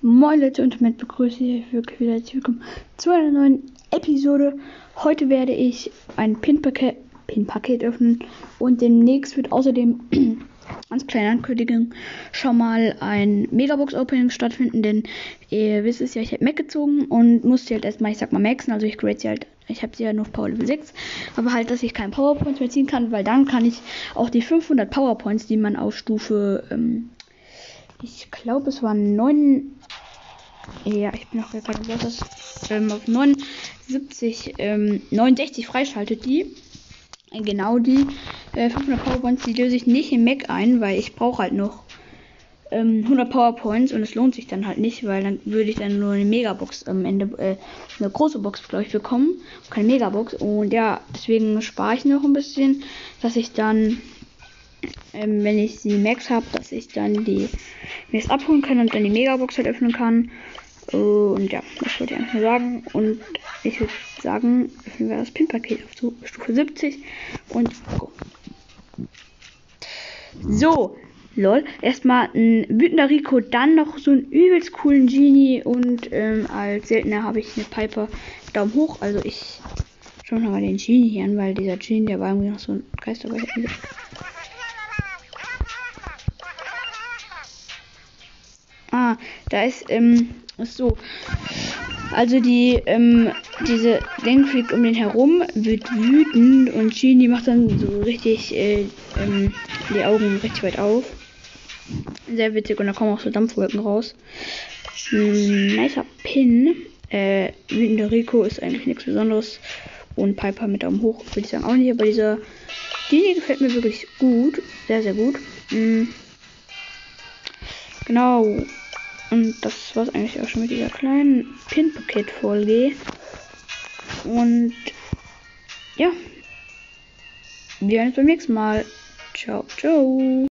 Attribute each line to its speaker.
Speaker 1: Moin Leute und damit begrüße ich euch wirklich wieder willkommen zu einer neuen Episode. Heute werde ich ein Pin-Paket Pin öffnen und demnächst wird außerdem als kleine Ankündigung schon mal ein Megabox-Opening stattfinden, denn ihr wisst es ja, ich habe Mac gezogen und musste halt erstmal, ich sag mal, maxen, also ich grade sie halt, ich habe sie ja nur auf Power Level 6, aber halt, dass ich keinen Powerpoints mehr ziehen kann, weil dann kann ich auch die 500 Powerpoints, die man auf Stufe, ähm, ich glaube es waren 9, ja, ich bin auch gerade das ähm, auf 79, ähm, 69 freischaltet die. Genau die äh, 500 Powerpoints, die löse ich nicht im Mac ein, weil ich brauche halt noch ähm, 100 Powerpoints und es lohnt sich dann halt nicht, weil dann würde ich dann nur eine Megabox am Ende, äh, eine große Box, glaube ich, bekommen. Keine Megabox. Und ja, deswegen spare ich noch ein bisschen, dass ich dann, ähm, wenn ich die Max habe, dass ich dann die Max abholen kann und dann die Megabox halt öffnen kann. Und ja, das wollte ich einfach nur sagen. Und ich würde sagen, öffnen wir das Pin-Paket auf Stufe 70 und go. So, lol. Erstmal ein wütender Rico, dann noch so einen übelst coolen Genie und ähm, als seltener habe ich eine Piper Daumen hoch. Also ich schaue mal den Genie hier an, weil dieser Genie, der war irgendwie noch so ein Geister. Da ist ähm, ist so. Also die, ähm, diese Denkfreak um den herum wird wütend und Genie macht dann so richtig äh, ähm, die Augen richtig weit auf. Sehr witzig und da kommen auch so Dampfwolken raus. Hm, nicer Pin. Äh, wütender Rico ist eigentlich nichts Besonderes. Und Piper mit Daumen hoch würde ich sagen auch nicht, aber dieser die gefällt mir wirklich gut. Sehr, sehr gut. Hm. Genau. Und das war es eigentlich auch schon mit dieser kleinen Pin-Paket-Folge. Und ja, wir hören uns beim nächsten Mal. Ciao, ciao.